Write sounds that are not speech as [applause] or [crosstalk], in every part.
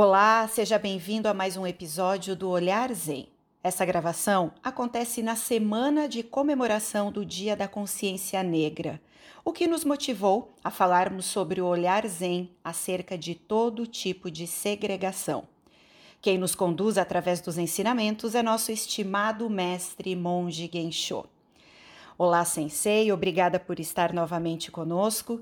Olá, seja bem-vindo a mais um episódio do Olhar Zen. Essa gravação acontece na semana de comemoração do Dia da Consciência Negra, o que nos motivou a falarmos sobre o olhar Zen acerca de todo tipo de segregação. Quem nos conduz através dos ensinamentos é nosso estimado mestre monge Gensho. Olá, sensei, obrigada por estar novamente conosco.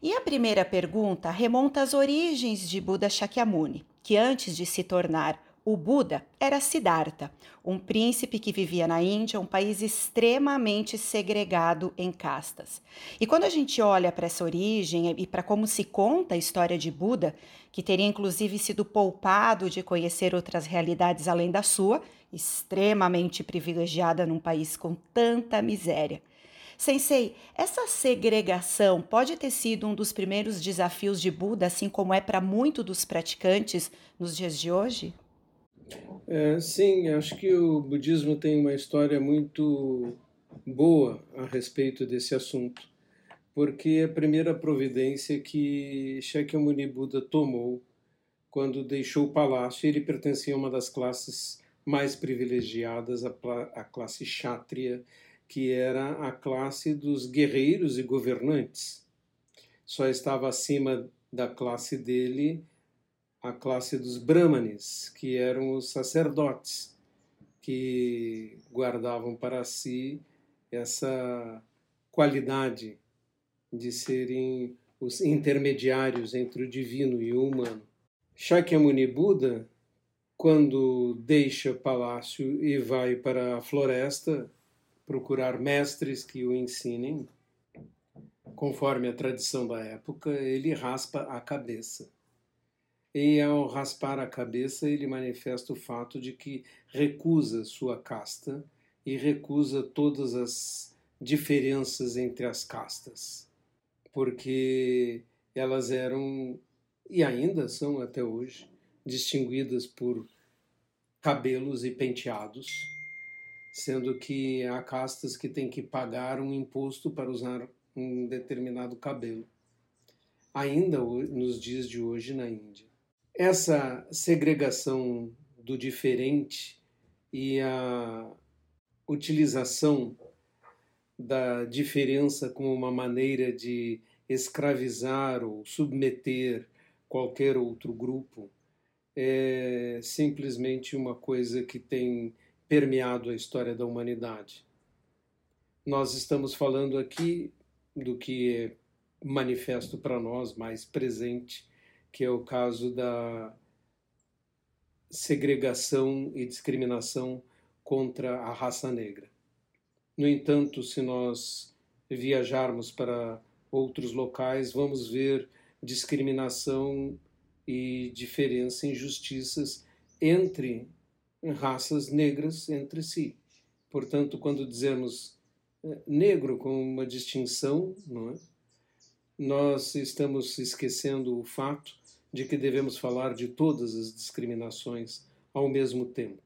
E a primeira pergunta remonta às origens de Buda Shakyamuni, que antes de se tornar o Buda era Siddhartha, um príncipe que vivia na Índia, um país extremamente segregado em castas. E quando a gente olha para essa origem e para como se conta a história de Buda, que teria inclusive sido poupado de conhecer outras realidades além da sua, extremamente privilegiada num país com tanta miséria, Sensei, essa segregação pode ter sido um dos primeiros desafios de Buda, assim como é para muitos dos praticantes nos dias de hoje? É, sim, acho que o budismo tem uma história muito boa a respeito desse assunto, porque é a primeira providência que Shakyamuni Buda tomou quando deixou o palácio, ele pertencia a uma das classes mais privilegiadas, a, classe Kshatriya, que era a classe dos guerreiros e governantes. Só estava acima da classe dele a classe dos brahmanes, que eram os sacerdotes, que guardavam para si essa qualidade de serem os intermediários entre o divino e o humano. Shakyamuni Buda, quando deixa o palácio e vai para a floresta, procurar mestres que o ensinem. Conforme a tradição da época, ele raspa a cabeça. E ao raspar a cabeça, ele manifesta o fato de que recusa sua casta e recusa todas as diferenças entre as castas, porque elas eram e ainda são até hoje distinguidas por cabelos e penteados sendo que há castas que têm que pagar um imposto para usar um determinado cabelo, ainda nos dias de hoje na Índia. Essa segregação do diferente e a utilização da diferença como uma maneira de escravizar ou submeter qualquer outro grupo é simplesmente uma coisa que tem permeado a história da humanidade. Nós estamos falando aqui do que é manifesto para nós, mais presente, que é o caso da segregação e discriminação contra a raça negra. No entanto, se nós viajarmos para outros locais, vamos ver discriminação e diferença, injustiças entre raças negras entre si. Portanto, quando dizemos eh, negro com uma distinção, não é? nós estamos esquecendo o fato de que devemos falar de todas as discriminações ao mesmo tempo.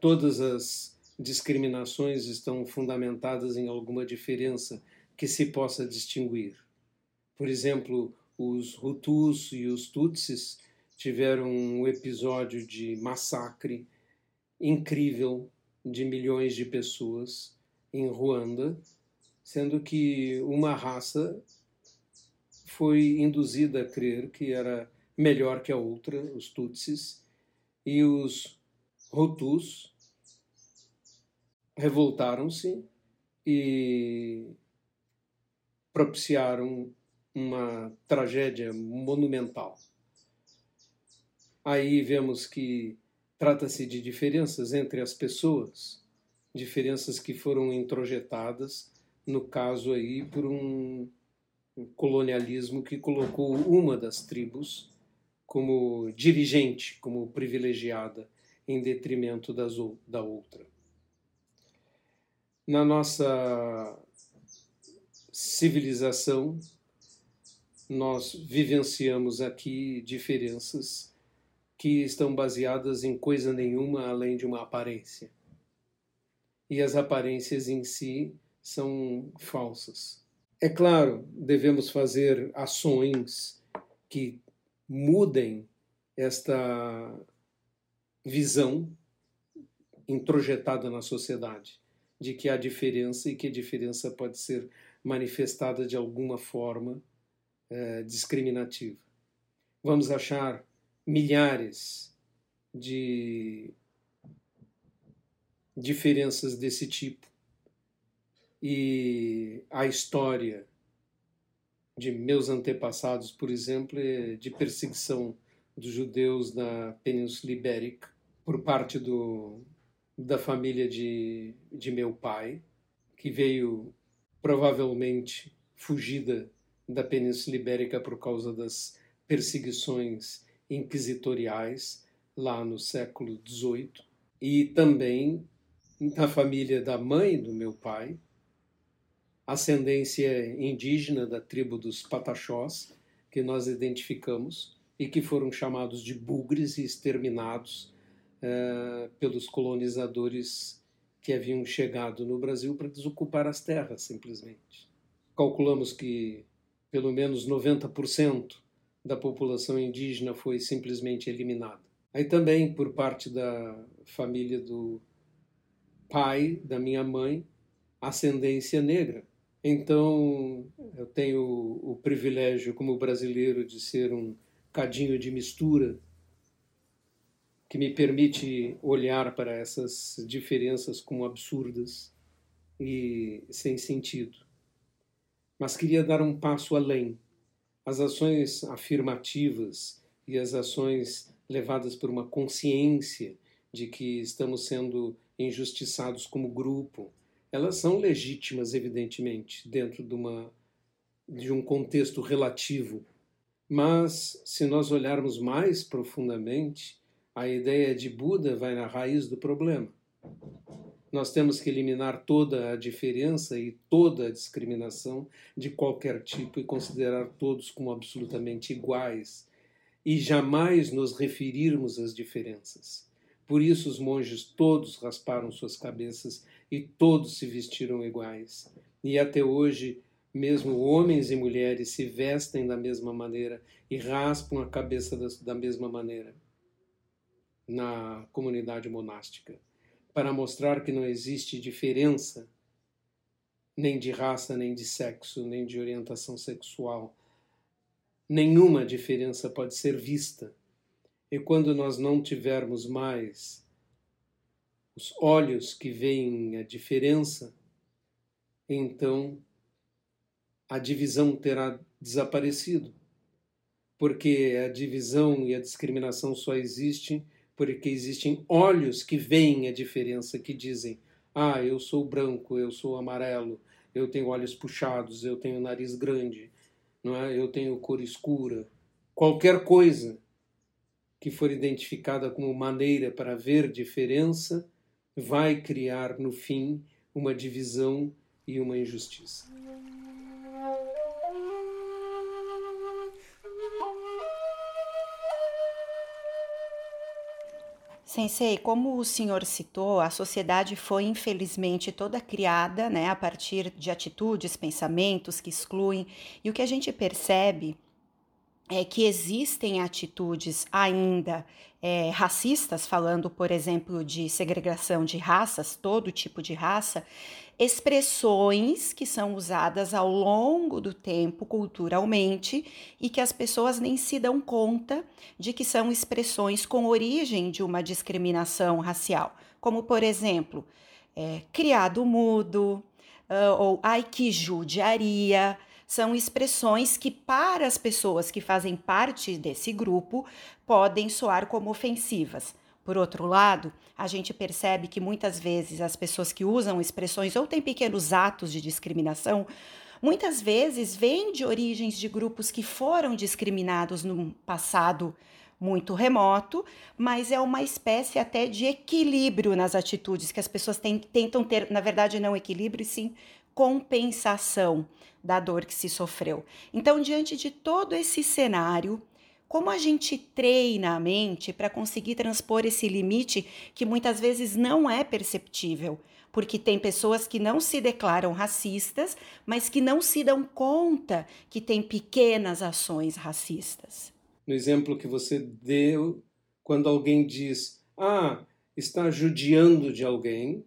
Todas as discriminações estão fundamentadas em alguma diferença que se possa distinguir. Por exemplo, os Hutus e os Tutsis tiveram um episódio de massacre incrível de milhões de pessoas em Ruanda, sendo que uma raça foi induzida a crer que era melhor que a outra, os Tutsis, e os Hutus revoltaram-se e propiciaram uma tragédia monumental. Aí vemos que trata-se de diferenças entre as pessoas, diferenças que foram introjetadas, no caso aí, por um colonialismo que colocou uma das tribos como dirigente, como privilegiada, em detrimento das, da outra. Na nossa civilização, nós vivenciamos aqui diferenças que estão baseadas em coisa nenhuma além de uma aparência. E as aparências em si são falsas. É claro, devemos fazer ações que mudem esta visão introjetada na sociedade de que há diferença e que a diferença pode ser manifestada de alguma forma é, discriminativa. Vamos achar milhares de diferenças desse tipo. E a história de meus antepassados, por exemplo, é de perseguição dos judeus na Península Ibérica por parte do, da família de, de meu pai, que veio provavelmente fugida da Península Ibérica por causa das perseguições inquisitoriais lá no século XVIII, e também da família da mãe do meu pai, ascendência indígena da tribo dos Pataxós, que nós identificamos e que foram chamados de bugres e exterminados uh, pelos colonizadores que haviam chegado no Brasil para desocupar as terras, simplesmente. Calculamos que pelo menos 90% da população indígena foi simplesmente eliminada. Aí também, por parte da família do pai da minha mãe, ascendência negra, então, eu tenho o, privilégio, como brasileiro, de ser um cadinho de mistura que me permite olhar para essas diferenças como absurdas e sem sentido. Mas queria dar um passo além. As ações afirmativas e as ações levadas por uma consciência de que estamos sendo injustiçados como grupo, elas são legítimas, evidentemente, dentro de, uma, de um contexto relativo. Mas, se nós olharmos mais profundamente, a ideia de Buda vai na raiz do problema. Nós temos que eliminar toda a diferença e toda a discriminação de qualquer tipo e considerar todos como absolutamente iguais e jamais nos referirmos às diferenças. Por isso os monges todos rasparam suas cabeças e todos se vestiram iguais. E até hoje, mesmo homens e mulheres se vestem da mesma maneira e raspam a cabeça da mesma maneira na comunidade monástica, para mostrar que não existe diferença nem de raça, nem de sexo, nem de orientação sexual. Nenhuma diferença pode ser vista. E quando nós não tivermos mais os olhos que veem a diferença, então a divisão terá desaparecido. Porque a divisão e a discriminação só existem porque existem olhos que veem a diferença, que dizem: ah, eu sou branco, eu sou amarelo, eu tenho olhos puxados, eu tenho nariz grande, não é? eu tenho cor escura. Qualquer coisa que for identificada como maneira para ver diferença vai criar no fim uma divisão e uma injustiça. Sensei, como o senhor citou, a sociedade foi infelizmente toda criada né, a partir de atitudes, pensamentos que excluem, e o que a gente percebe é que existem atitudes ainda é, racistas, falando, por exemplo, de segregação de raças, todo tipo de raça, expressões que são usadas ao longo do tempo culturalmente e que as pessoas nem se dão conta de que são expressões com origem de uma discriminação racial, como, por exemplo, é, criado mudo, uh, ou ai que judiaria são expressões que, para as pessoas que fazem parte desse grupo, podem soar como ofensivas. Por outro lado, a gente percebe que muitas vezes as pessoas que usam expressões ou têm pequenos atos de discriminação, muitas vezes vêm de origens de grupos que foram discriminados no passado muito remoto, mas é uma espécie até de equilíbrio nas atitudes que as pessoas tentam ter, na verdade, não equilíbrio, sim compensação da dor que se sofreu. Então, diante de todo esse cenário, como a gente treina a mente para conseguir transpor esse limite que muitas vezes não é perceptível? Porque tem pessoas que não se declaram racistas, mas que não se dão conta que tem pequenas ações racistas. no exemplo que você deu, quando alguém diz, ah, está judiando de alguém,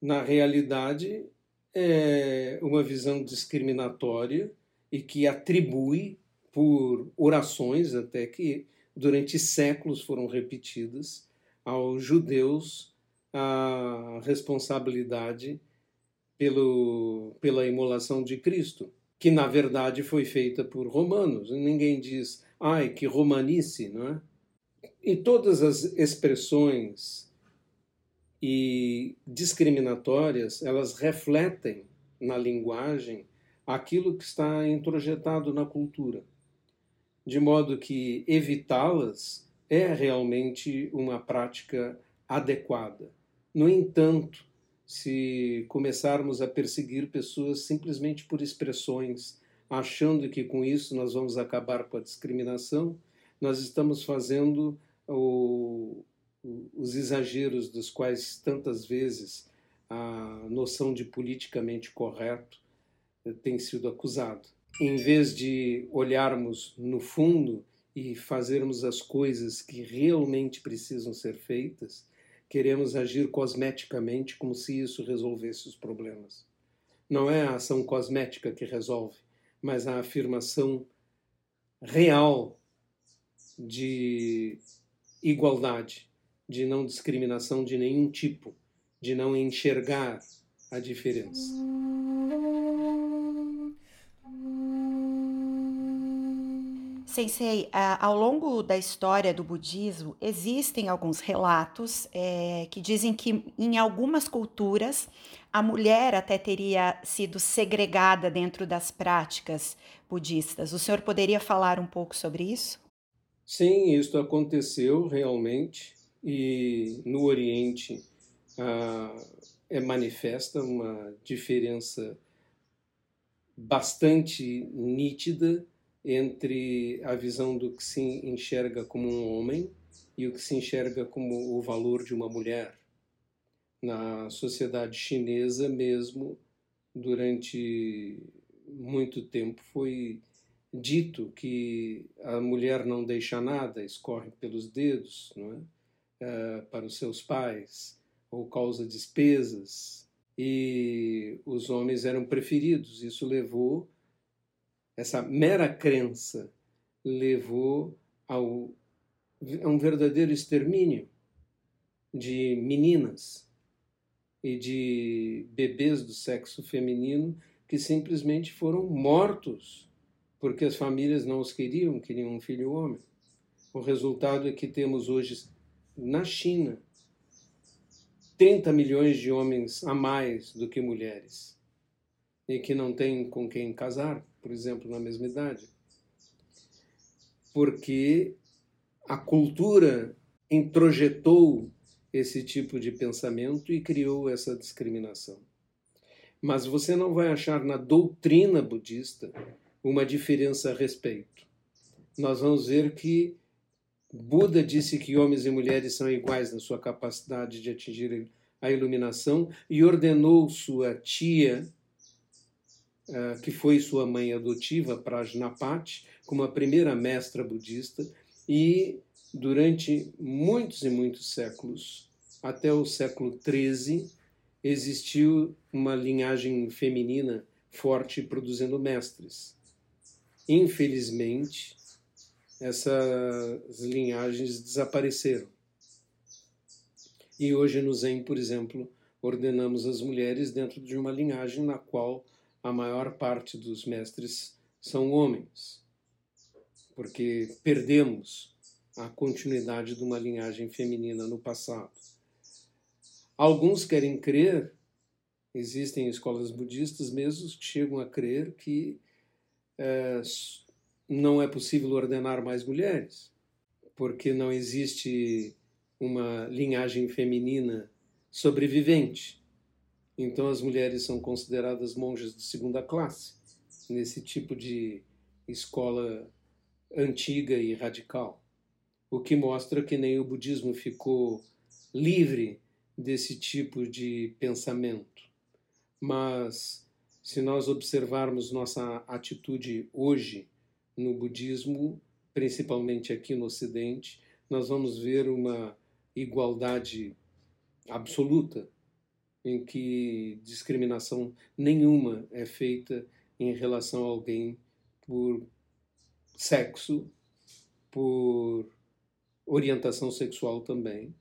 na realidade é uma visão discriminatória e que atribui por orações até que durante séculos foram repetidas aos judeus a responsabilidade pelo, pela imolação de Cristo, que na verdade foi feita por romanos. Ninguém diz, ai, que romanice, não é? E todas as expressões e discriminatórias, elas refletem na linguagem aquilo que está introjetado na cultura, de modo que evitá-las é realmente uma prática adequada. No entanto, se começarmos a perseguir pessoas simplesmente por expressões, achando que com isso nós vamos acabar com a discriminação, nós estamos fazendo o, os exageros dos quais tantas vezes a noção de politicamente correto tem sido acusado. Em vez de olharmos no fundo e fazermos as coisas que realmente precisam ser feitas, queremos agir cosmeticamente como se isso resolvesse os problemas. Não é a ação cosmética que resolve, mas a afirmação real de igualdade, de não discriminação de nenhum tipo, de não enxergar a diferença. Sensei, ao longo da história do budismo, existem alguns relatos é, que dizem que em algumas culturas a mulher até teria sido segregada dentro das práticas budistas. O senhor poderia falar um pouco sobre isso? Sim, isso aconteceu realmente e no Oriente ah, é manifesta uma diferença bastante nítida entre a visão do que se enxerga como um homem e o que se enxerga como o valor de uma mulher. Na sociedade chinesa mesmo, durante muito tempo foi dito que a mulher não deixa nada, escorre pelos dedos, não é? Uh, para os seus pais, ou causa despesas, e os homens eram preferidos. Isso levou essa mera crença levou ao, a um verdadeiro extermínio de meninas e de bebês do sexo feminino que simplesmente foram mortos porque as famílias não os queriam, queriam um filho homem. O resultado é que temos hoje na China 30 milhões de homens a mais do que mulheres e que não têm com quem casar por exemplo, na mesma idade. Porque a cultura introjetou esse tipo de pensamento e criou essa discriminação. Mas você não vai achar na doutrina budista uma diferença a respeito. Nós vamos ver que Buda disse que homens e mulheres são iguais na sua capacidade de atingir a iluminação e ordenou sua tia eh, que foi sua mãe adotiva, Prajnapati, como a primeira mestra budista, e durante muitos e muitos séculos, até o século XIII, existiu uma linhagem feminina forte produzindo mestres. Infelizmente, essas linhagens desapareceram. E hoje no Zen, por exemplo, ordenamos as mulheres dentro de uma linhagem na qual a maior parte dos mestres são homens, porque perdemos a continuidade de uma linhagem feminina no passado. Alguns querem crer, existem escolas budistas mesmo que chegam a crer que é, não é possível ordenar mais mulheres, porque não existe uma linhagem feminina sobrevivente. Então as mulheres são consideradas monjas de segunda classe nesse tipo de escola antiga e radical. O que mostra que nem o budismo ficou livre desse tipo de pensamento. Mas se nós observarmos nossa atitude hoje no budismo, principalmente aqui no Ocidente, nós vamos ver uma igualdade absoluta em que discriminação nenhuma é feita em relação a alguém por sexo, por orientação sexual também,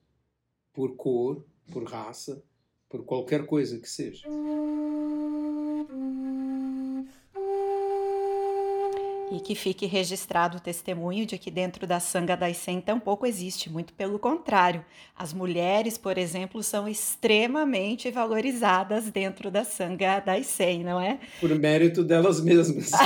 por cor, por raça, por qualquer coisa que seja. E que fique registrado o testemunho de que dentro da Sangha Daisen tampouco existe, muito pelo contrário. As mulheres, por exemplo, são extremamente valorizadas dentro da Sangha Daisen, não é? Por mérito delas mesmas. [laughs]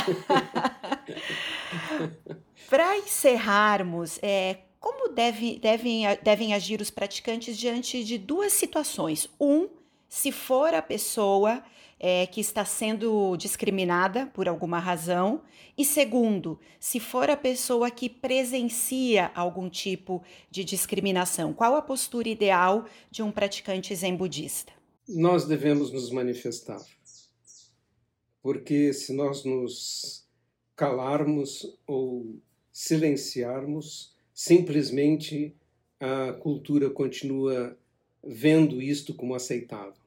Para encerrarmos, é, como deve, devem, devem agir os praticantes diante de duas situações? Um, se for a pessoa é, que está sendo discriminada por alguma razão, e segundo, se for a pessoa que presencia algum tipo de discriminação, qual a postura ideal de um praticante zen budista? Nós devemos nos manifestar, porque se nós nos calarmos ou silenciarmos, simplesmente a cultura continua vendo isto como aceitável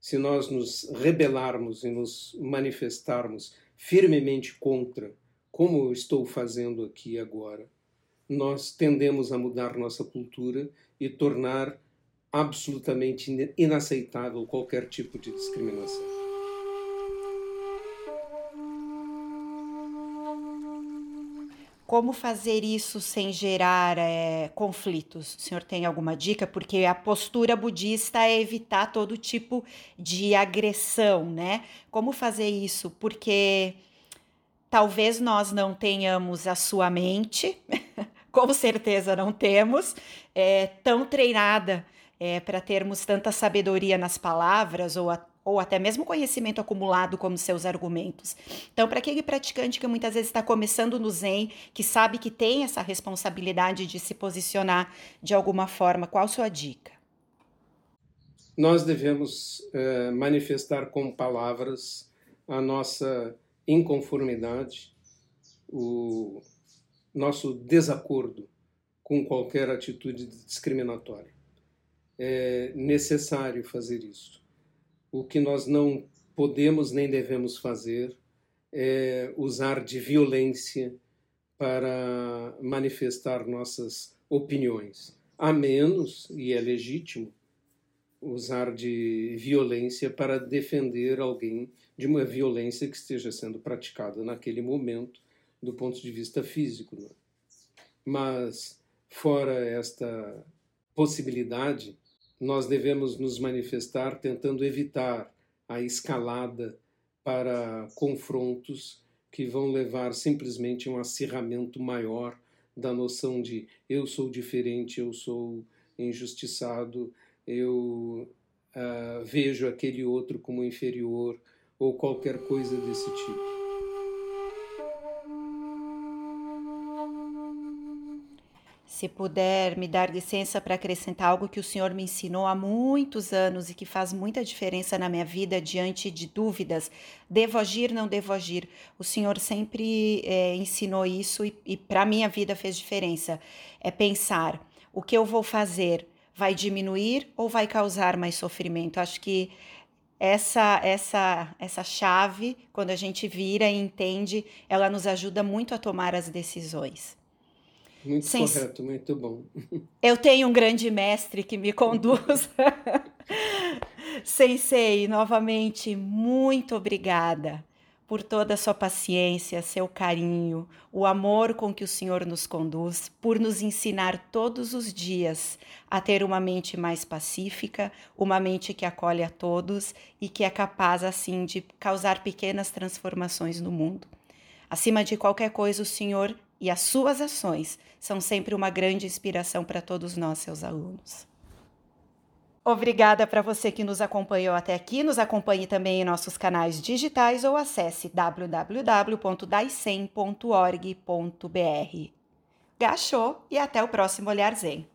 se nós nos rebelarmos e nos manifestarmos firmemente contra, como eu estou fazendo aqui agora, nós tendemos a mudar nossa cultura e tornar absolutamente inaceitável qualquer tipo de discriminação. Como fazer isso sem gerar é, conflitos? O senhor tem alguma dica? Porque a postura budista é evitar todo tipo de agressão, né? Como fazer isso? Porque talvez nós não tenhamos a sua mente, [laughs] com certeza não temos, é, tão treinada é, para termos tanta sabedoria nas palavras ou a, ou até mesmo conhecimento acumulado como seus argumentos. Então, para aquele praticante que muitas vezes está começando no Zen, que sabe que tem essa responsabilidade de se posicionar de alguma forma, qual sua dica? Nós devemos é, manifestar com palavras a nossa inconformidade, o nosso desacordo com qualquer atitude discriminatória. É necessário fazer isso o que nós não podemos nem devemos fazer é usar de violência para manifestar nossas opiniões, a menos, e é legítimo, usar de violência para defender alguém de uma violência que esteja sendo praticada naquele momento, do ponto de vista físico. Né? Mas, fora esta possibilidade, nós devemos nos manifestar tentando evitar a escalada para confrontos que vão levar simplesmente a um acirramento maior da noção de eu sou diferente, eu sou injustiçado, eu uh, vejo aquele outro como inferior ou qualquer coisa desse tipo. Se puder me dar licença para acrescentar algo que o Senhor me ensinou há muitos anos e que faz muita diferença na minha vida diante de dúvidas, devo agir, não devo agir. O Senhor sempre é, ensinou isso e, e para minha vida fez diferença. É pensar: o que eu vou fazer vai diminuir ou vai causar mais sofrimento? Acho que essa essa essa chave, quando a gente vira e entende, ela nos ajuda muito a tomar as decisões. Muito Sens... correto, muito bom. [laughs] Eu tenho um grande mestre que me conduz. [laughs] Sensei, novamente, muito obrigada por toda a sua paciência, seu carinho, o amor com que o Senhor nos conduz, por nos ensinar todos os dias a ter uma mente mais pacífica, uma mente que acolhe a todos e que é capaz, assim, de causar pequenas transformações no mundo. Acima de qualquer coisa, o Senhor e as suas ações são sempre uma grande inspiração para todos nós, seus alunos. Obrigada para você que nos acompanhou até aqui. Nos acompanhe também em nossos canais digitais ou acesse www.daicem.org.br. Gachou e até o próximo Olhar Zen.